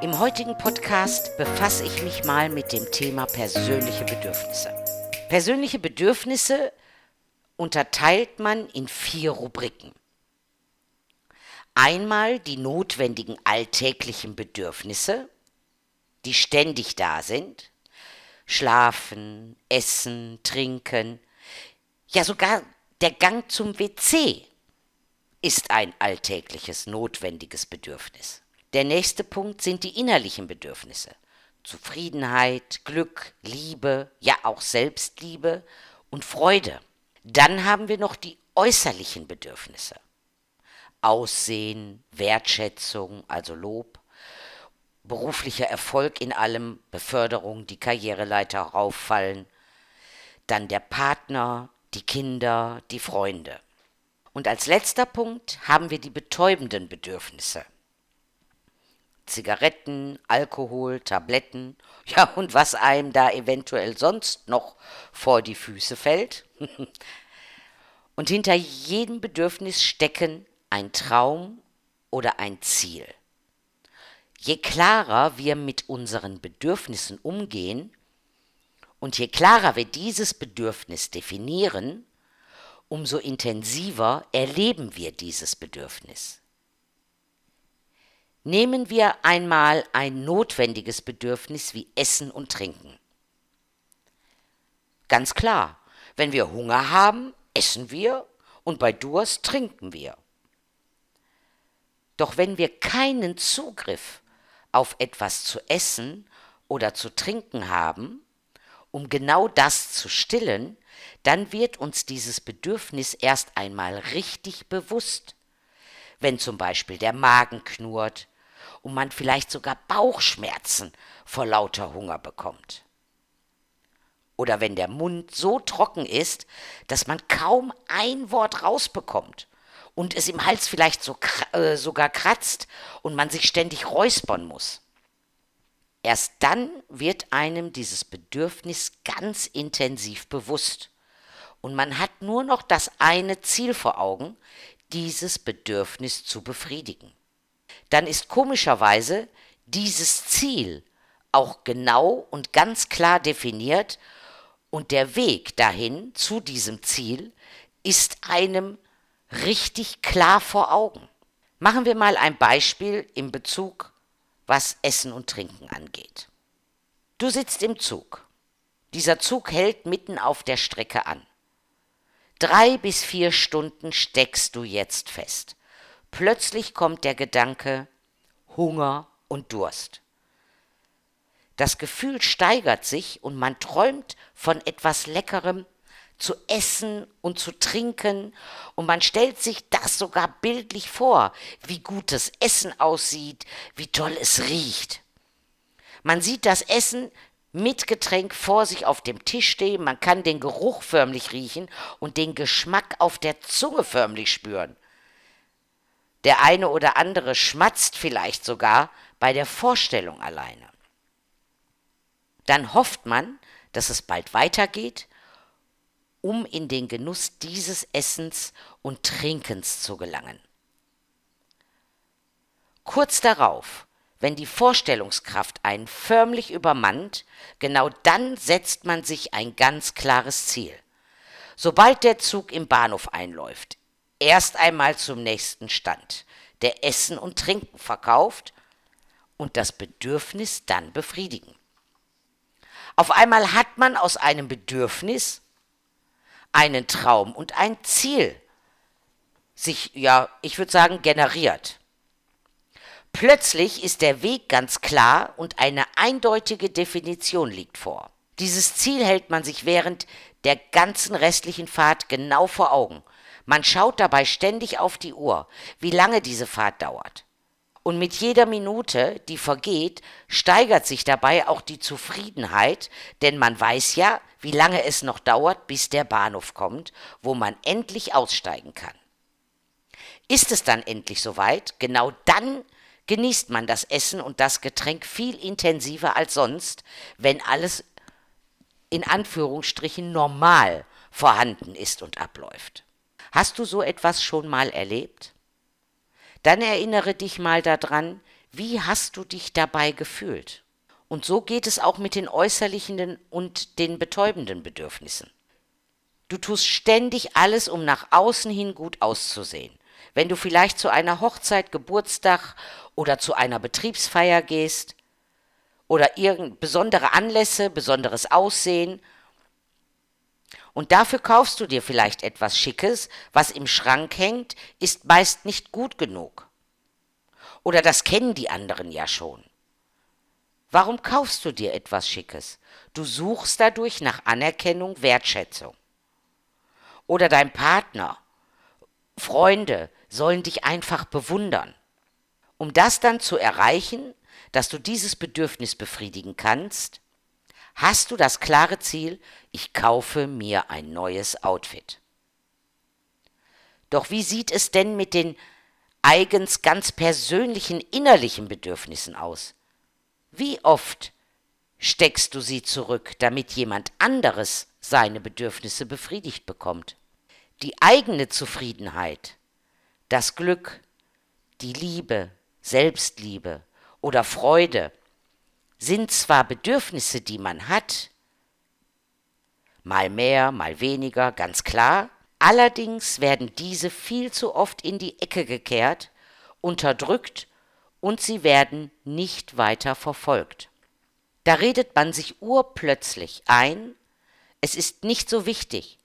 Im heutigen Podcast befasse ich mich mal mit dem Thema persönliche Bedürfnisse. Persönliche Bedürfnisse unterteilt man in vier Rubriken. Einmal die notwendigen alltäglichen Bedürfnisse, die ständig da sind. Schlafen, essen, trinken. Ja, sogar der Gang zum WC ist ein alltägliches notwendiges Bedürfnis. Der nächste Punkt sind die innerlichen Bedürfnisse. Zufriedenheit, Glück, Liebe, ja auch Selbstliebe und Freude. Dann haben wir noch die äußerlichen Bedürfnisse. Aussehen, Wertschätzung, also Lob, beruflicher Erfolg in allem, Beförderung, die Karriereleiter rauffallen, dann der Partner, die Kinder, die Freunde. Und als letzter Punkt haben wir die betäubenden Bedürfnisse. Zigaretten, Alkohol, Tabletten, ja und was einem da eventuell sonst noch vor die Füße fällt. und hinter jedem Bedürfnis stecken ein Traum oder ein Ziel. Je klarer wir mit unseren Bedürfnissen umgehen und je klarer wir dieses Bedürfnis definieren, umso intensiver erleben wir dieses Bedürfnis. Nehmen wir einmal ein notwendiges Bedürfnis wie Essen und Trinken. Ganz klar, wenn wir Hunger haben, essen wir und bei Durst trinken wir. Doch wenn wir keinen Zugriff auf etwas zu essen oder zu trinken haben, um genau das zu stillen, dann wird uns dieses Bedürfnis erst einmal richtig bewusst. Wenn zum Beispiel der Magen knurrt, und man vielleicht sogar Bauchschmerzen vor lauter Hunger bekommt. Oder wenn der Mund so trocken ist, dass man kaum ein Wort rausbekommt und es im Hals vielleicht so, äh, sogar kratzt und man sich ständig räuspern muss. Erst dann wird einem dieses Bedürfnis ganz intensiv bewusst und man hat nur noch das eine Ziel vor Augen, dieses Bedürfnis zu befriedigen dann ist komischerweise dieses Ziel auch genau und ganz klar definiert und der Weg dahin zu diesem Ziel ist einem richtig klar vor Augen. Machen wir mal ein Beispiel in Bezug, was Essen und Trinken angeht. Du sitzt im Zug. Dieser Zug hält mitten auf der Strecke an. Drei bis vier Stunden steckst du jetzt fest. Plötzlich kommt der Gedanke Hunger und Durst. Das Gefühl steigert sich und man träumt von etwas Leckerem zu essen und zu trinken und man stellt sich das sogar bildlich vor, wie gut das Essen aussieht, wie toll es riecht. Man sieht das Essen mit Getränk vor sich auf dem Tisch stehen, man kann den Geruch förmlich riechen und den Geschmack auf der Zunge förmlich spüren. Der eine oder andere schmatzt vielleicht sogar bei der Vorstellung alleine. Dann hofft man, dass es bald weitergeht, um in den Genuss dieses Essens und Trinkens zu gelangen. Kurz darauf, wenn die Vorstellungskraft einen förmlich übermannt, genau dann setzt man sich ein ganz klares Ziel. Sobald der Zug im Bahnhof einläuft, erst einmal zum nächsten Stand, der Essen und Trinken verkauft und das Bedürfnis dann befriedigen. Auf einmal hat man aus einem Bedürfnis einen Traum und ein Ziel sich, ja, ich würde sagen, generiert. Plötzlich ist der Weg ganz klar und eine eindeutige Definition liegt vor. Dieses Ziel hält man sich während der ganzen restlichen Fahrt genau vor Augen man schaut dabei ständig auf die Uhr, wie lange diese Fahrt dauert. Und mit jeder Minute, die vergeht, steigert sich dabei auch die Zufriedenheit, denn man weiß ja, wie lange es noch dauert, bis der Bahnhof kommt, wo man endlich aussteigen kann. Ist es dann endlich soweit, genau dann genießt man das Essen und das Getränk viel intensiver als sonst, wenn alles in Anführungsstrichen normal vorhanden ist und abläuft. Hast du so etwas schon mal erlebt? Dann erinnere dich mal daran, Wie hast du dich dabei gefühlt? Und so geht es auch mit den äußerlichen und den betäubenden Bedürfnissen. Du tust ständig alles, um nach außen hin gut auszusehen. Wenn du vielleicht zu einer Hochzeit, Geburtstag oder zu einer Betriebsfeier gehst oder irgend besondere Anlässe, besonderes Aussehen und dafür kaufst du dir vielleicht etwas Schickes, was im Schrank hängt, ist meist nicht gut genug. Oder das kennen die anderen ja schon. Warum kaufst du dir etwas Schickes? Du suchst dadurch nach Anerkennung, Wertschätzung. Oder dein Partner, Freunde sollen dich einfach bewundern. Um das dann zu erreichen, dass du dieses Bedürfnis befriedigen kannst, hast du das klare Ziel, ich kaufe mir ein neues Outfit. Doch wie sieht es denn mit den eigens ganz persönlichen innerlichen Bedürfnissen aus? Wie oft steckst du sie zurück, damit jemand anderes seine Bedürfnisse befriedigt bekommt? Die eigene Zufriedenheit, das Glück, die Liebe, Selbstliebe oder Freude sind zwar Bedürfnisse, die man hat, mal mehr, mal weniger, ganz klar, allerdings werden diese viel zu oft in die Ecke gekehrt, unterdrückt und sie werden nicht weiter verfolgt. Da redet man sich urplötzlich ein, es ist nicht so wichtig,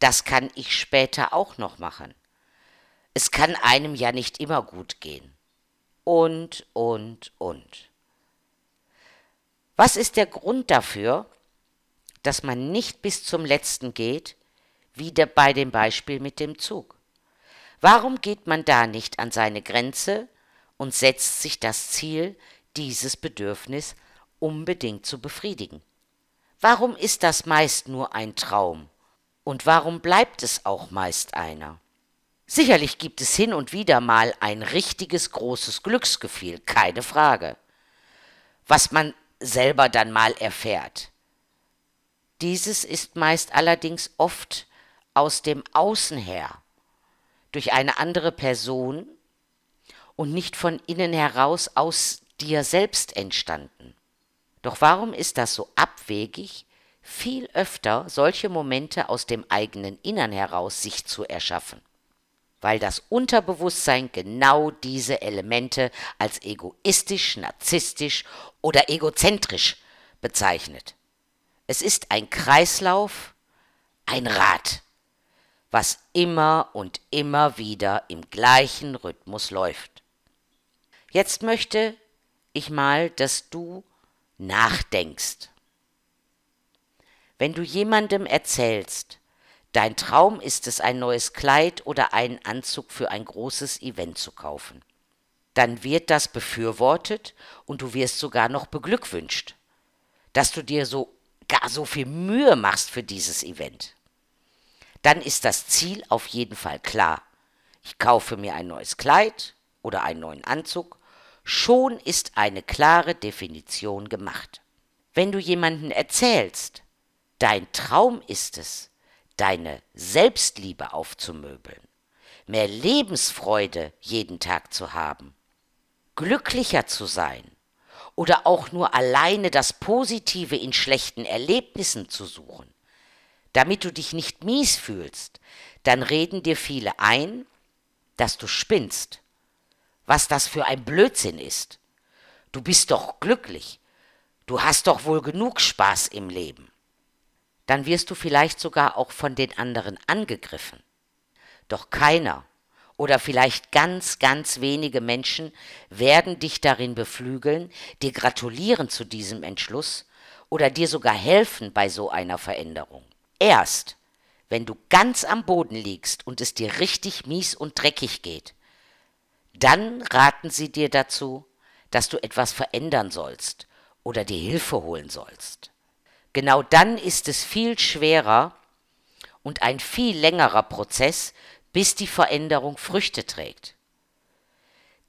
das kann ich später auch noch machen. Es kann einem ja nicht immer gut gehen. Und, und, und. Was ist der Grund dafür, dass man nicht bis zum letzten geht, wie bei dem Beispiel mit dem Zug? Warum geht man da nicht an seine Grenze und setzt sich das Ziel, dieses Bedürfnis unbedingt zu befriedigen? Warum ist das meist nur ein Traum? Und warum bleibt es auch meist einer? Sicherlich gibt es hin und wieder mal ein richtiges großes Glücksgefühl, keine Frage, was man selber dann mal erfährt. Dieses ist meist allerdings oft aus dem Außen her, durch eine andere Person und nicht von innen heraus aus dir selbst entstanden. Doch warum ist das so abwegig, viel öfter solche Momente aus dem eigenen Innern heraus sich zu erschaffen? Weil das Unterbewusstsein genau diese Elemente als egoistisch, narzisstisch oder egozentrisch bezeichnet. Es ist ein Kreislauf, ein Rad, was immer und immer wieder im gleichen Rhythmus läuft. Jetzt möchte ich mal, dass du nachdenkst. Wenn du jemandem erzählst, Dein Traum ist es, ein neues Kleid oder einen Anzug für ein großes Event zu kaufen. Dann wird das befürwortet und du wirst sogar noch beglückwünscht, dass du dir so gar so viel Mühe machst für dieses Event. Dann ist das Ziel auf jeden Fall klar. Ich kaufe mir ein neues Kleid oder einen neuen Anzug. Schon ist eine klare Definition gemacht. Wenn du jemanden erzählst, dein Traum ist es, deine Selbstliebe aufzumöbeln, mehr Lebensfreude jeden Tag zu haben, glücklicher zu sein oder auch nur alleine das Positive in schlechten Erlebnissen zu suchen, damit du dich nicht mies fühlst, dann reden dir viele ein, dass du spinnst, was das für ein Blödsinn ist. Du bist doch glücklich, du hast doch wohl genug Spaß im Leben dann wirst du vielleicht sogar auch von den anderen angegriffen. Doch keiner oder vielleicht ganz, ganz wenige Menschen werden dich darin beflügeln, dir gratulieren zu diesem Entschluss oder dir sogar helfen bei so einer Veränderung. Erst, wenn du ganz am Boden liegst und es dir richtig mies und dreckig geht, dann raten sie dir dazu, dass du etwas verändern sollst oder dir Hilfe holen sollst. Genau dann ist es viel schwerer und ein viel längerer Prozess, bis die Veränderung Früchte trägt.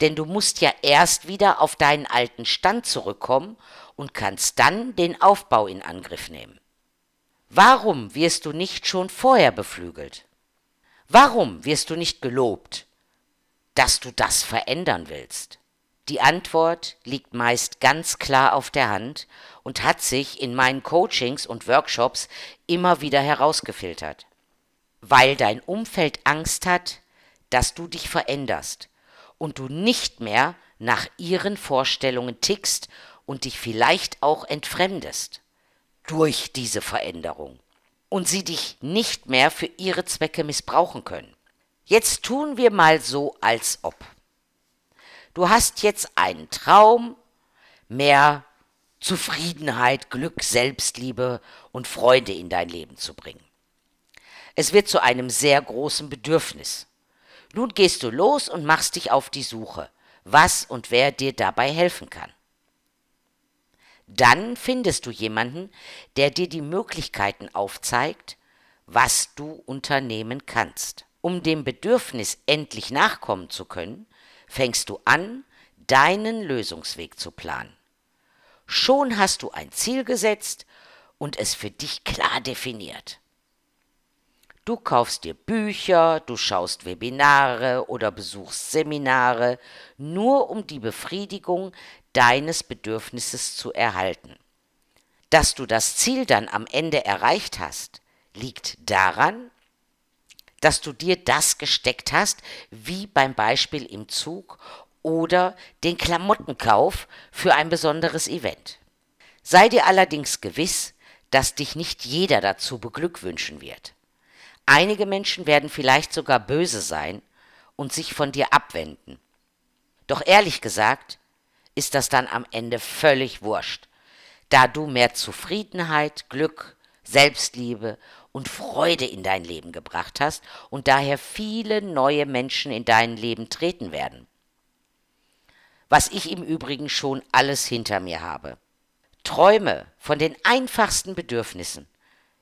Denn du musst ja erst wieder auf deinen alten Stand zurückkommen und kannst dann den Aufbau in Angriff nehmen. Warum wirst du nicht schon vorher beflügelt? Warum wirst du nicht gelobt, dass du das verändern willst? Die Antwort liegt meist ganz klar auf der Hand und hat sich in meinen Coachings und Workshops immer wieder herausgefiltert. Weil dein Umfeld Angst hat, dass du dich veränderst und du nicht mehr nach ihren Vorstellungen tickst und dich vielleicht auch entfremdest durch diese Veränderung und sie dich nicht mehr für ihre Zwecke missbrauchen können. Jetzt tun wir mal so, als ob. Du hast jetzt einen Traum, mehr Zufriedenheit, Glück, Selbstliebe und Freude in dein Leben zu bringen. Es wird zu einem sehr großen Bedürfnis. Nun gehst du los und machst dich auf die Suche, was und wer dir dabei helfen kann. Dann findest du jemanden, der dir die Möglichkeiten aufzeigt, was du unternehmen kannst. Um dem Bedürfnis endlich nachkommen zu können, fängst du an, deinen Lösungsweg zu planen. Schon hast du ein Ziel gesetzt und es für dich klar definiert. Du kaufst dir Bücher, du schaust Webinare oder besuchst Seminare, nur um die Befriedigung deines Bedürfnisses zu erhalten. Dass du das Ziel dann am Ende erreicht hast, liegt daran, dass du dir das gesteckt hast, wie beim Beispiel im Zug oder den Klamottenkauf für ein besonderes Event. Sei dir allerdings gewiss, dass dich nicht jeder dazu beglückwünschen wird. Einige Menschen werden vielleicht sogar böse sein und sich von dir abwenden. Doch ehrlich gesagt ist das dann am Ende völlig wurscht, da du mehr Zufriedenheit, Glück, Selbstliebe und Freude in dein Leben gebracht hast und daher viele neue Menschen in dein Leben treten werden. Was ich im Übrigen schon alles hinter mir habe. Träume von den einfachsten Bedürfnissen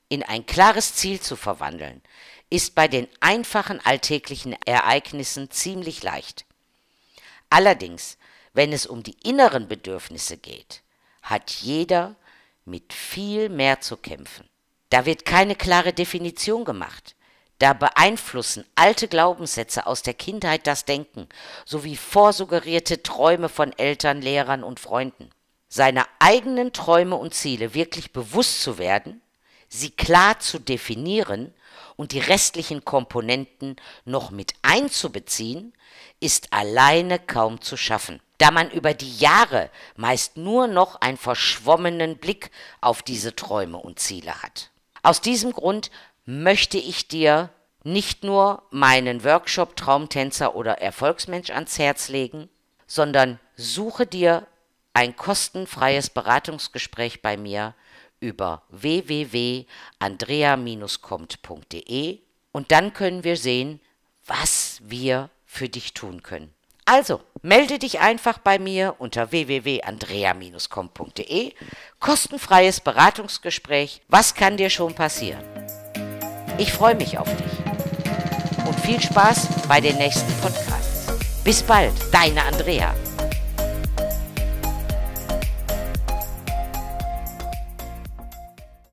in ein klares Ziel zu verwandeln, ist bei den einfachen alltäglichen Ereignissen ziemlich leicht. Allerdings, wenn es um die inneren Bedürfnisse geht, hat jeder mit viel mehr zu kämpfen. Da wird keine klare Definition gemacht. Da beeinflussen alte Glaubenssätze aus der Kindheit das Denken, sowie vorsuggerierte Träume von Eltern, Lehrern und Freunden. Seine eigenen Träume und Ziele wirklich bewusst zu werden, sie klar zu definieren und die restlichen Komponenten noch mit einzubeziehen, ist alleine kaum zu schaffen, da man über die Jahre meist nur noch einen verschwommenen Blick auf diese Träume und Ziele hat. Aus diesem Grund möchte ich dir nicht nur meinen Workshop Traumtänzer oder Erfolgsmensch ans Herz legen, sondern suche dir ein kostenfreies Beratungsgespräch bei mir über www.andrea-kommt.de und dann können wir sehen, was wir für dich tun können. Also, melde dich einfach bei mir unter www.andrea-kom.de. Kostenfreies Beratungsgespräch. Was kann dir schon passieren? Ich freue mich auf dich. Und viel Spaß bei den nächsten Podcasts. Bis bald, deine Andrea.